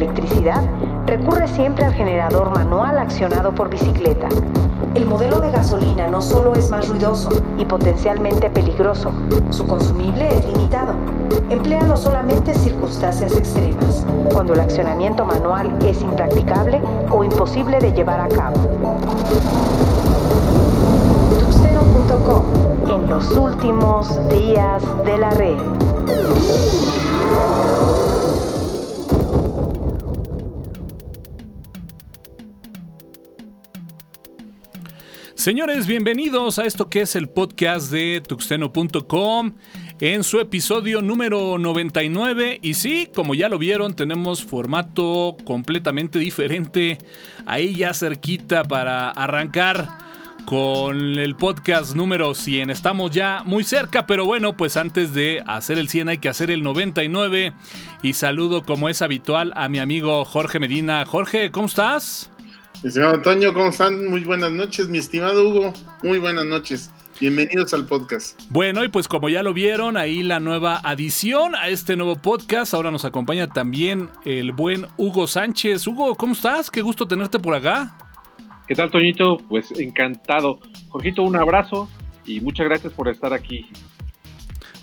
electricidad, recurre siempre al generador manual accionado por bicicleta. El modelo de gasolina no solo es más ruidoso y potencialmente peligroso, su consumible es limitado. Empleado solamente en circunstancias extremas, cuando el accionamiento manual es impracticable o imposible de llevar a cabo. Tuxteno.com en los últimos días de la red. Señores, bienvenidos a esto que es el podcast de tuxteno.com en su episodio número 99. Y sí, como ya lo vieron, tenemos formato completamente diferente ahí ya cerquita para arrancar con el podcast número 100. Estamos ya muy cerca, pero bueno, pues antes de hacer el 100 hay que hacer el 99. Y saludo como es habitual a mi amigo Jorge Medina. Jorge, ¿cómo estás? Mi estimado Antonio, ¿cómo están? Muy buenas noches, mi estimado Hugo. Muy buenas noches. Bienvenidos al podcast. Bueno, y pues como ya lo vieron, ahí la nueva adición a este nuevo podcast. Ahora nos acompaña también el buen Hugo Sánchez. Hugo, ¿cómo estás? Qué gusto tenerte por acá. ¿Qué tal, Toñito? Pues encantado. Jorgito, un abrazo y muchas gracias por estar aquí.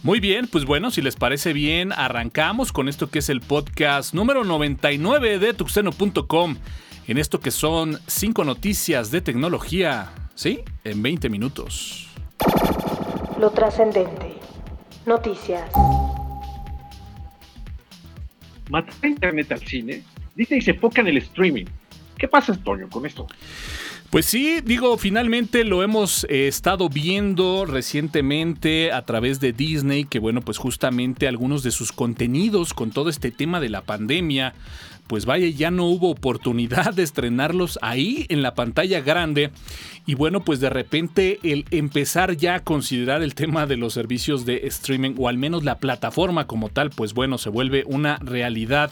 Muy bien, pues bueno, si les parece bien, arrancamos con esto que es el podcast número 99 de tuxeno.com en esto que son cinco noticias de tecnología, ¿sí? En 20 minutos. Lo trascendente. Noticias. ¿Matar internet al cine? Dice y se enfoca en el streaming. ¿Qué pasa, Antonio, con esto? Pues sí, digo, finalmente lo hemos eh, estado viendo recientemente a través de Disney, que bueno, pues justamente algunos de sus contenidos con todo este tema de la pandemia pues vaya, ya no hubo oportunidad de estrenarlos ahí en la pantalla grande. Y bueno, pues de repente el empezar ya a considerar el tema de los servicios de streaming o al menos la plataforma como tal, pues bueno, se vuelve una realidad.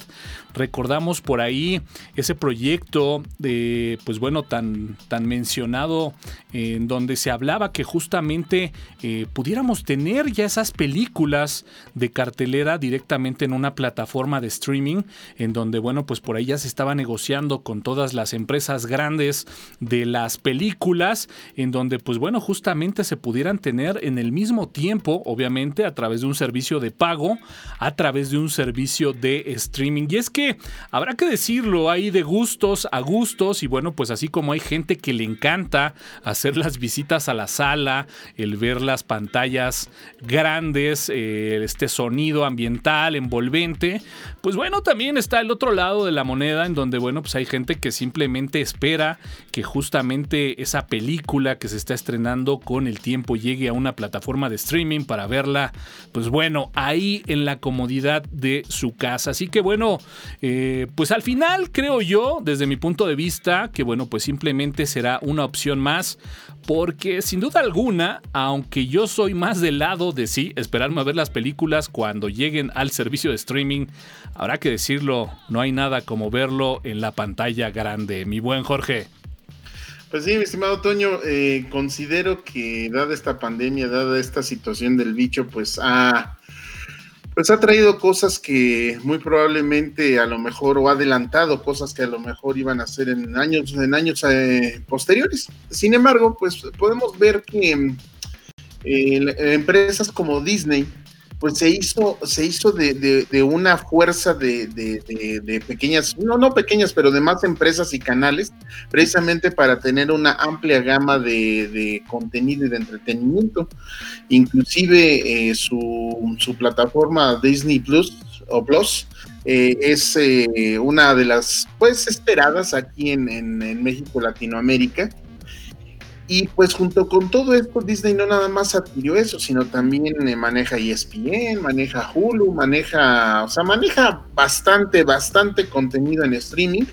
Recordamos por ahí ese proyecto de, pues bueno, tan, tan mencionado en donde se hablaba que justamente eh, pudiéramos tener ya esas películas de cartelera directamente en una plataforma de streaming, en donde, bueno, pues por ahí ya se estaba negociando con todas las empresas grandes de las películas en donde pues bueno, justamente se pudieran tener en el mismo tiempo, obviamente a través de un servicio de pago, a través de un servicio de streaming. Y es que habrá que decirlo, hay de gustos a gustos y bueno, pues así como hay gente que le encanta hacer las visitas a la sala, el ver las pantallas grandes, eh, este sonido ambiental, envolvente, pues bueno, también está el otro lado de la moneda en donde bueno, pues hay gente que simplemente espera que justamente esa película que se está estrenando con el tiempo llegue a una plataforma de streaming para verla, pues bueno, ahí en la comodidad de su casa. Así que bueno, eh, pues al final creo yo, desde mi punto de vista, que bueno, pues simplemente será una opción más, porque sin duda alguna, aunque yo soy más del lado de sí, esperarme a ver las películas cuando lleguen al servicio de streaming, habrá que decirlo, no hay nada como verlo en la pantalla grande. Mi buen Jorge. Pues sí, mi estimado Toño, eh, considero que dada esta pandemia, dada esta situación del bicho, pues ha, pues ha traído cosas que muy probablemente a lo mejor o ha adelantado cosas que a lo mejor iban a ser en años, en años eh, posteriores. Sin embargo, pues podemos ver que eh, empresas como Disney, pues se hizo, se hizo de, una fuerza de, pequeñas, no, no pequeñas, pero de más empresas y canales, precisamente para tener una amplia gama de, contenido y de entretenimiento. Inclusive eh, su, su, plataforma Disney Plus o Plus eh, es eh, una de las pues esperadas aquí en, en México, Latinoamérica y pues junto con todo esto, Disney no nada más adquirió eso, sino también eh, maneja ESPN, maneja Hulu, maneja, o sea, maneja bastante, bastante contenido en streaming.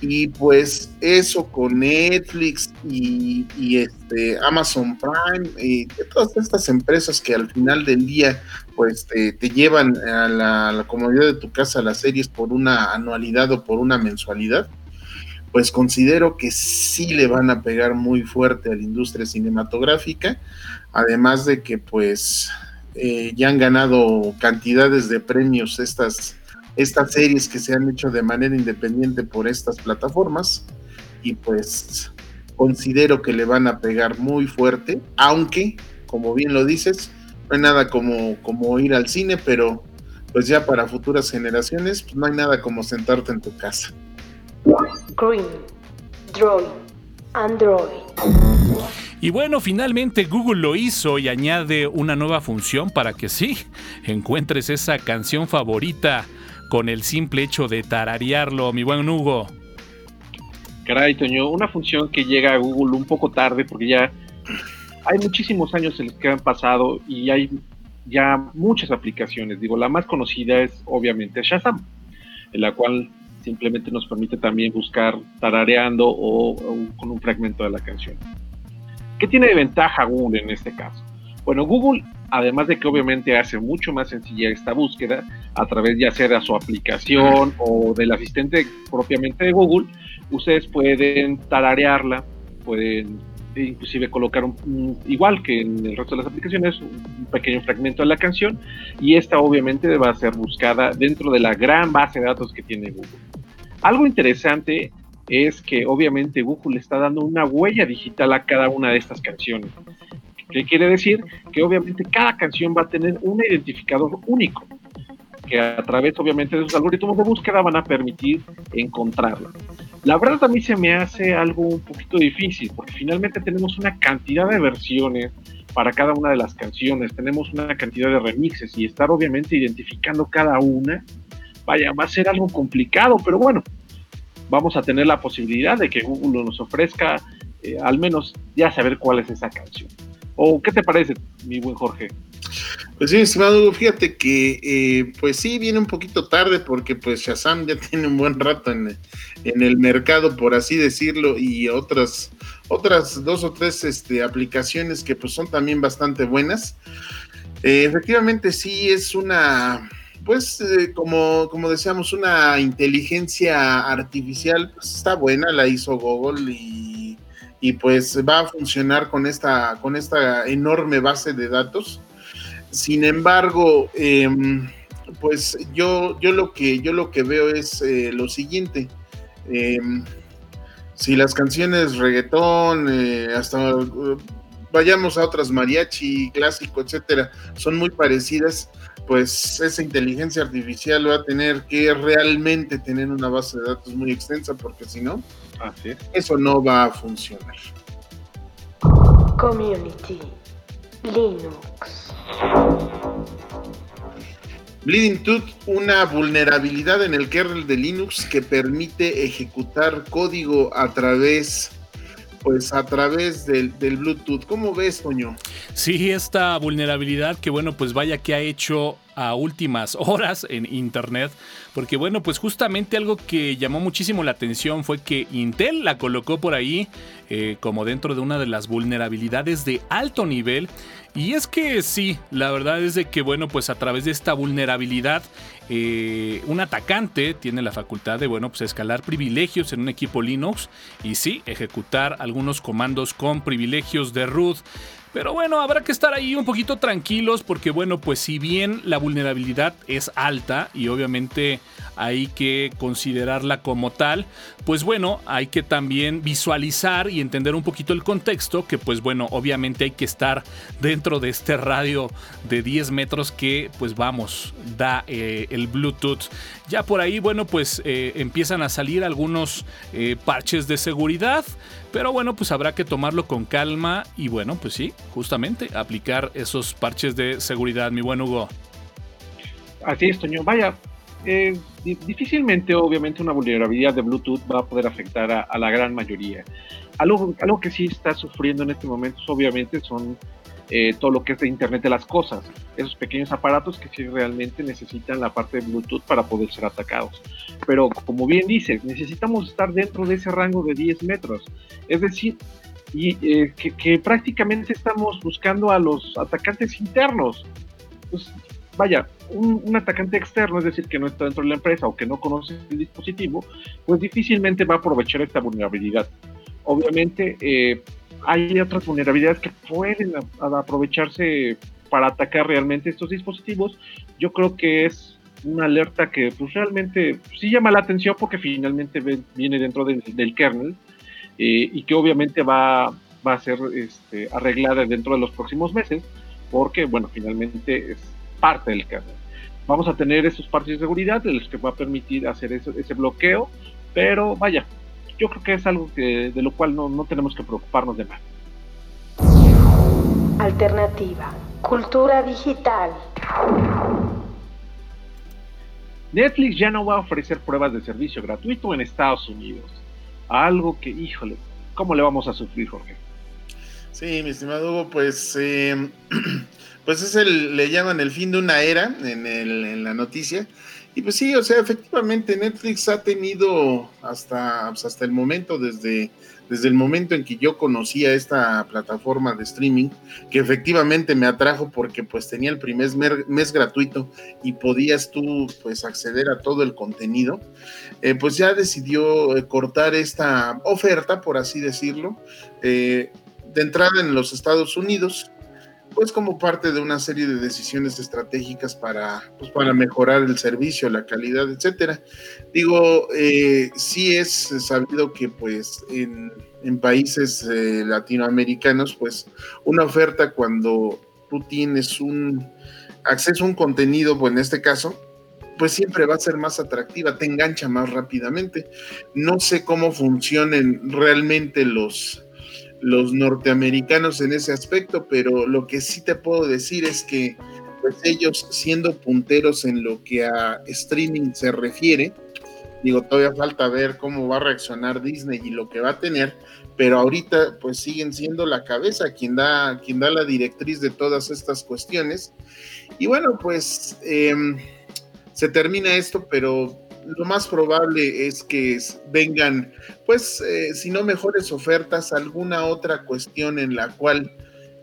Y pues eso con Netflix y, este Amazon Prime y todas estas empresas que al final del día pues te, llevan a la, a la comodidad de tu casa las series por una anualidad o por una mensualidad pues considero que sí le van a pegar muy fuerte a la industria cinematográfica, además de que pues eh, ya han ganado cantidades de premios estas estas series que se han hecho de manera independiente por estas plataformas y pues considero que le van a pegar muy fuerte, aunque, como bien lo dices, no hay nada como, como ir al cine, pero pues ya para futuras generaciones, pues no hay nada como sentarte en tu casa. Green, Droid, Android. Y bueno, finalmente Google lo hizo y añade una nueva función para que sí, encuentres esa canción favorita con el simple hecho de tararearlo, mi buen Hugo. Caray, Toño, una función que llega a Google un poco tarde porque ya hay muchísimos años en los que han pasado y hay ya muchas aplicaciones. Digo, la más conocida es obviamente Shazam, en la cual simplemente nos permite también buscar tarareando o, con un fragmento de la canción. ¿Qué tiene de ventaja Google en este caso? Bueno, Google, además de que obviamente hace mucho más sencilla esta búsqueda a través ya sea de su aplicación o del asistente propiamente de Google, ustedes pueden tararearla, pueden inclusive colocar un, igual que en el resto de las aplicaciones un pequeño fragmento de la canción y esta obviamente va a ser buscada dentro de la gran base de datos que tiene Google. Algo interesante es que obviamente Google le está dando una huella digital a cada una de estas canciones. ¿Qué quiere decir? Que obviamente cada canción va a tener un identificador único, que a través obviamente de sus algoritmos de búsqueda van a permitir encontrarla. La verdad a mí se me hace algo un poquito difícil, porque finalmente tenemos una cantidad de versiones para cada una de las canciones, tenemos una cantidad de remixes y estar obviamente identificando cada una, vaya, va a ser algo complicado, pero bueno, vamos a tener la posibilidad de que Google nos ofrezca eh, al menos ya saber cuál es esa canción. ¿O qué te parece, mi buen Jorge? Pues sí, estimado fíjate que eh, pues sí, viene un poquito tarde porque pues Shazam ya tiene un buen rato en, el mercado, por así decirlo, y otras, otras dos o tres este, aplicaciones que pues son también bastante buenas. Eh, efectivamente sí es una, pues eh, como, como decíamos, una inteligencia artificial, pues está buena, la hizo Google y, y pues va a funcionar con esta, con esta enorme base de datos sin embargo, em, pues yo, yo, lo que, yo lo que veo es eh, lo siguiente. Em, si las canciones reggaetón, eh, hasta vayamos a otras mariachi, clásico, etcétera, son muy parecidas, pues esa inteligencia artificial va a tener que realmente tener una base de datos muy extensa, porque si no, eso no va a funcionar. Community Linux. Bleeding Tooth, una vulnerabilidad en el kernel de Linux que permite ejecutar código a través pues a través del, Bluetooth. ¿Cómo ves, Toño? Sí, esta vulnerabilidad que bueno, pues vaya que ha hecho a últimas horas en Internet, porque bueno, pues justamente algo que llamó muchísimo la atención fue que Intel la colocó por ahí eh, como dentro de una de las vulnerabilidades de alto nivel y es que sí, la verdad es de que, bueno, pues a través de esta vulnerabilidad, eh, un atacante tiene la facultad de, bueno, pues escalar privilegios en un equipo Linux y sí, ejecutar algunos comandos con privilegios de root. Pero bueno, habrá que estar ahí un poquito tranquilos porque bueno, pues si bien la vulnerabilidad es alta y obviamente hay que considerarla como tal, pues bueno, hay que también visualizar y entender un poquito el contexto, que pues bueno, obviamente hay que estar dentro de este radio de 10 metros que pues vamos, da eh, el Bluetooth. Ya por ahí, bueno, pues eh, empiezan a salir algunos eh, parches de seguridad, pero bueno, pues habrá que tomarlo con calma y bueno, pues sí, justamente aplicar esos parches de seguridad, mi buen Hugo. Así es, Toño. Vaya, eh, difícilmente, obviamente, una vulnerabilidad de Bluetooth va a poder afectar a, la gran mayoría. Algo, algo, que sí está sufriendo en este momento, obviamente, son eh, todo lo que es de Internet de las cosas, esos pequeños aparatos que sí realmente necesitan la parte de Bluetooth para poder ser atacados. Pero como bien dices, necesitamos estar dentro de ese rango de 10 metros. Es decir, y, eh, que, prácticamente estamos buscando a los atacantes internos. Pues, vaya, un, atacante externo, es decir, que no está dentro de la empresa o que no conoce el dispositivo, pues difícilmente va a aprovechar esta vulnerabilidad. Obviamente, eh, hay otras vulnerabilidades que pueden aprovecharse para atacar realmente estos dispositivos. Yo creo que es una alerta que pues realmente sí llama la atención porque finalmente viene dentro del, kernel eh, y que obviamente va, va a ser este, arreglada dentro de los próximos meses porque, bueno, finalmente es parte del kernel. Vamos a tener esos parches de seguridad de los que va a permitir hacer ese bloqueo, pero vaya, yo creo que es algo que, de lo cual no, no tenemos que preocuparnos de más. Alternativa. Cultura digital. Netflix ya no va a ofrecer pruebas de servicio gratuito en Estados Unidos. Algo que, híjole, ¿cómo le vamos a sufrir, Jorge? Sí, mi estimado Hugo, pues, em, pues es el, le llaman el fin de una era en, el, en la noticia. Y pues sí, o sea, efectivamente Netflix ha tenido hasta, pues, hasta el momento, desde, desde el momento en que yo conocía esta plataforma de streaming, que efectivamente me atrajo porque pues tenía el primer mes gratuito y podías tú pues acceder a todo el contenido, eh, pues ya decidió eh, cortar esta oferta, por así decirlo, eh, de entrada en los Estados Unidos pues como parte de una serie de decisiones estratégicas para, pues, para mejorar el servicio, la calidad, etcétera. Digo, eh, sí es sabido que pues en, países eh, latinoamericanos, pues una oferta cuando tú tienes un acceso a un contenido, pues en este caso, pues siempre va a ser más atractiva, te engancha más rápidamente. No sé cómo funcionen realmente los, los norteamericanos en ese aspecto, pero lo que sí te puedo decir es que pues ellos siendo punteros en lo que a streaming se refiere, digo, todavía falta ver cómo va a reaccionar Disney y lo que va a tener, pero ahorita pues siguen siendo la cabeza quien da, quien da la directriz de todas estas cuestiones. Y bueno, pues em, se termina esto, pero lo más probable es que vengan, pues, eh, si no mejores ofertas, alguna otra cuestión en la cual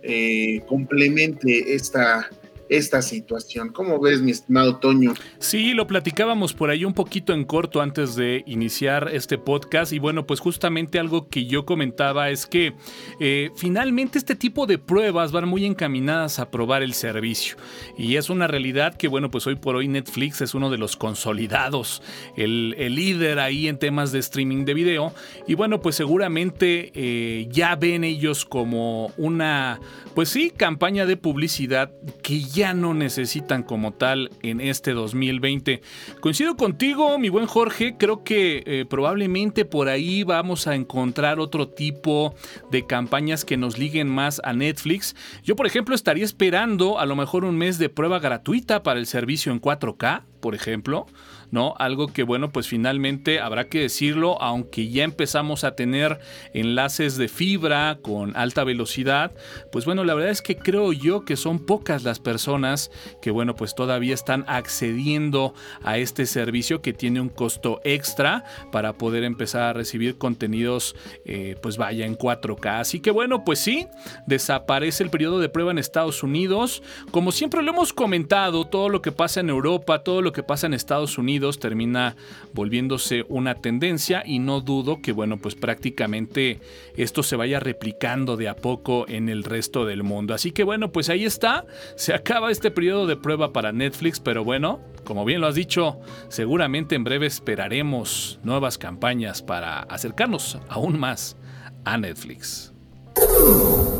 eh, complemente esta, esta situación. ¿Cómo ves, mi estimado Toño? Sí, lo platicábamos por ahí un poquito en corto antes de iniciar este podcast y bueno, pues justamente algo que yo comentaba es que eh, finalmente este tipo de pruebas van muy encaminadas a probar el servicio y es una realidad que bueno, pues hoy por hoy Netflix es uno de los consolidados, el, líder ahí en temas de streaming de video y bueno, pues seguramente eh, ya ven ellos como una, pues sí, campaña de publicidad que ya ya no necesitan como tal en este 2020. Coincido contigo, mi buen Jorge, creo que eh, probablemente por ahí vamos a encontrar otro tipo de campañas que nos liguen más a Netflix. Yo, por ejemplo, estaría esperando a lo mejor un mes de prueba gratuita para el servicio en 4K, por ejemplo. ¿No? Algo que, bueno, pues finalmente habrá que decirlo, aunque ya empezamos a tener enlaces de fibra con alta velocidad, pues bueno, la verdad es que creo yo que son pocas las personas que, bueno, pues todavía están accediendo a este servicio que tiene un costo extra para poder empezar a recibir contenidos, eh, pues vaya en 4K. Así que, bueno, pues sí, desaparece el periodo de prueba en Estados Unidos. Como siempre lo hemos comentado, todo lo que pasa en Europa, todo lo que pasa en Estados Unidos, termina volviéndose una tendencia y no dudo que, bueno, pues prácticamente esto se vaya replicando de a poco en el resto del mundo. Así que bueno, pues ahí está, se acaba este periodo de prueba para Netflix, pero bueno, como bien lo has dicho, seguramente en breve esperaremos nuevas campañas para acercarnos aún más a Netflix.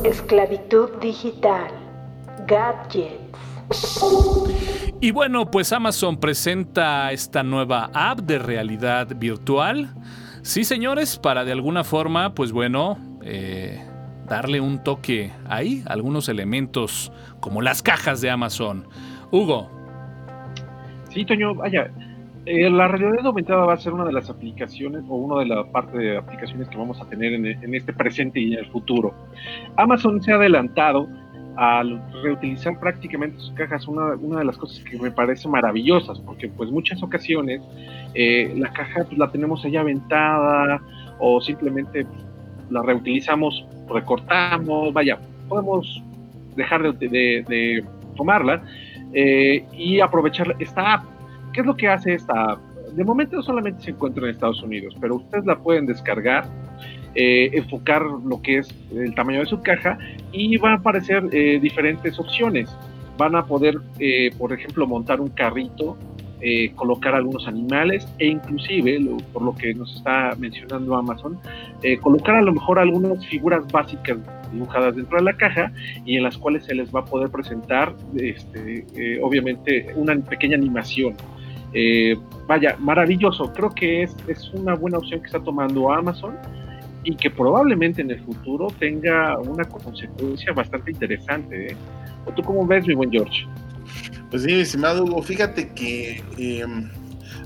Esclavitud digital. Gadgets. Y bueno, pues Amazon presenta esta nueva app de realidad virtual. Sí, señores, para de alguna forma, pues bueno, eh, darle un toque ahí, algunos elementos como las cajas de Amazon. Hugo. Sí, Toño, vaya, eh, la realidad aumentada va a ser una de las aplicaciones o una de las partes de aplicaciones que vamos a tener en, en este presente y en el futuro. Amazon se ha adelantado al reutilizar prácticamente sus cajas, una, una, de las cosas que me parece maravillosas, porque pues muchas ocasiones eh, la caja pues, la tenemos allá aventada o simplemente la reutilizamos, recortamos, vaya, podemos dejar de, de, tomarla eh, y aprovechar esta app. ¿Qué es lo que hace esta app? De momento solamente se encuentra en Estados Unidos, pero ustedes la pueden descargar eh, enfocar lo que es el tamaño de su caja y van a aparecer eh, diferentes opciones. Van a poder, eh, por ejemplo, montar un carrito eh, colocar algunos animales e inclusive, por lo que nos está mencionando Amazon, eh, colocar a lo mejor algunas figuras básicas dibujadas dentro de la caja y en las cuales se les va a poder presentar, este, eh, obviamente, una pequeña animación. vaya, maravilloso. Creo que es, es una buena opción que está tomando Amazon y que probablemente en el futuro tenga una consecuencia bastante interesante. ¿O tú cómo ves, mi buen George? Pues sí, estimado Hugo, fíjate que em,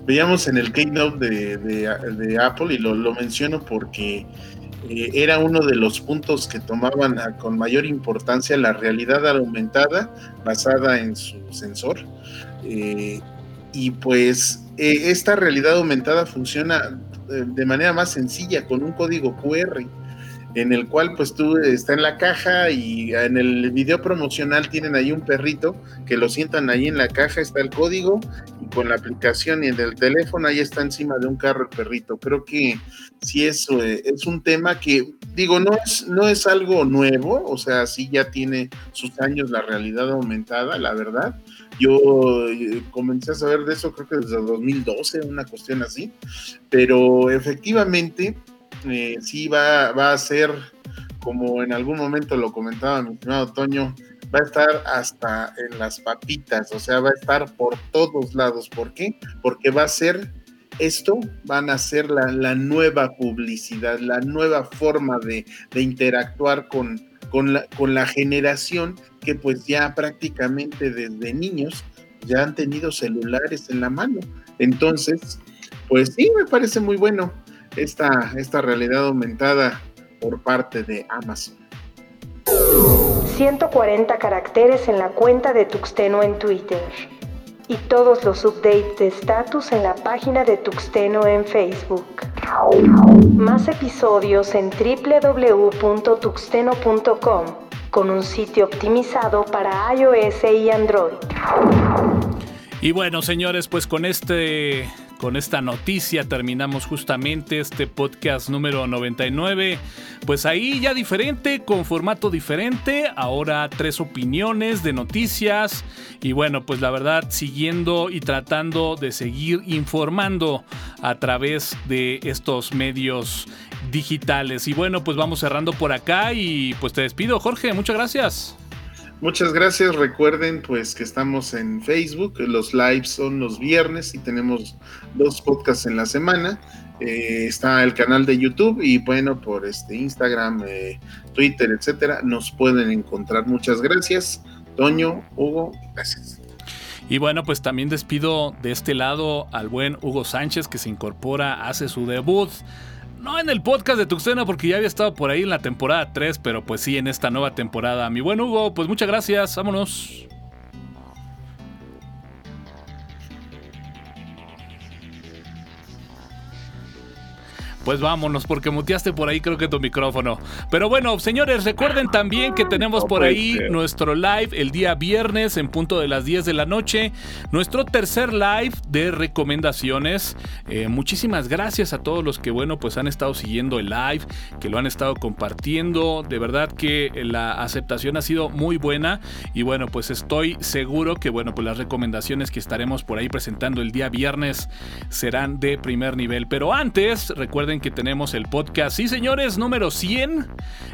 veíamos en el keynote de, Apple y lo, lo menciono porque eh, era uno de los puntos que tomaban con mayor importancia la realidad aumentada basada en su sensor. Eh, y pues eh, esta realidad aumentada funciona de manera más sencilla con un código QR en el cual pues tú está en la caja y en el video promocional tienen ahí un perrito que lo sientan ahí en la caja, está el código con la aplicación y en el teléfono ahí está encima de un carro el perrito. Creo que sí es, eh, es un tema que digo, no es, no es algo nuevo, o sea, sí ya tiene sus años la realidad aumentada, la verdad. Yo eh, comencé a saber de eso creo que desde 2012, una cuestión así, pero efectivamente eh, sí va, va a ser, como en algún momento lo comentaba mi estimado Toño, va a estar hasta en las papitas, o sea, va a estar por todos lados. ¿Por qué? Porque va a ser esto, van a ser la, nueva publicidad, la nueva forma de, interactuar con, con, la, con la generación que pues ya prácticamente desde niños ya han tenido celulares en la mano. Entonces, pues sí, me parece muy bueno esta, esta realidad aumentada por parte de Amazon. 140 caracteres en la cuenta de Tuxteno en Twitter y todos los updates de status en la página de Tuxteno en Facebook. Más episodios en www.tuxteno.com con un sitio optimizado para iOS y Android. Y bueno, señores, pues con este con esta noticia terminamos justamente este podcast número 99. Pues ahí ya diferente, con formato diferente. Ahora tres opiniones de noticias. Y bueno, pues la verdad, siguiendo y tratando de seguir informando a través de estos medios digitales. Y bueno, pues vamos cerrando por acá y pues te despido, Jorge. Muchas gracias. Muchas gracias. Recuerden pues que estamos en Facebook. Los lives son los viernes y tenemos dos podcasts en la semana. Eh, está el canal de YouTube y bueno, por este Instagram, eh, Twitter, etcétera, nos pueden encontrar. Muchas gracias. Toño, Hugo, gracias. Y bueno, pues también despido de este lado al buen Hugo Sánchez que se incorpora, hace su debut no en el podcast de Tuxteno porque ya había estado por ahí en la temporada 3, pero pues sí en esta nueva temporada. Mi buen Hugo, pues muchas gracias, vámonos. Pues vámonos, porque muteaste por ahí creo que tu micrófono. Pero bueno, señores, recuerden también que tenemos por ahí nuestro live el día viernes en punto de las 10 de la noche. Nuestro tercer live de recomendaciones. Eh, muchísimas gracias a todos los que, bueno, pues han estado siguiendo el live, que lo han estado compartiendo. De verdad que la aceptación ha sido muy buena. Y bueno, pues estoy seguro que, bueno, pues las recomendaciones que estaremos por ahí presentando el día viernes serán de primer nivel. Pero antes, recuerden que tenemos el podcast, sí señores, número 100.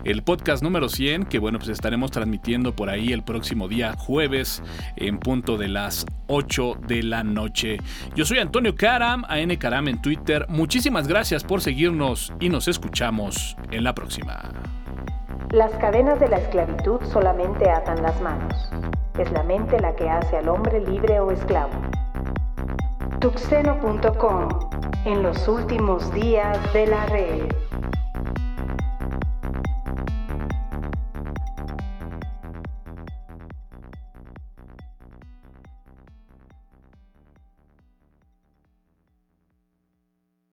El podcast número 100, que bueno, pues estaremos transmitiendo por ahí el próximo día jueves en punto de las 8 de la noche. Yo soy Antonio Karam, AN Karam en Twitter. Muchísimas gracias por seguirnos y nos escuchamos en la próxima. Las cadenas de la esclavitud solamente atan las manos. Es la mente la que hace al hombre libre o esclavo. Tuxeno.com en los últimos días de la red.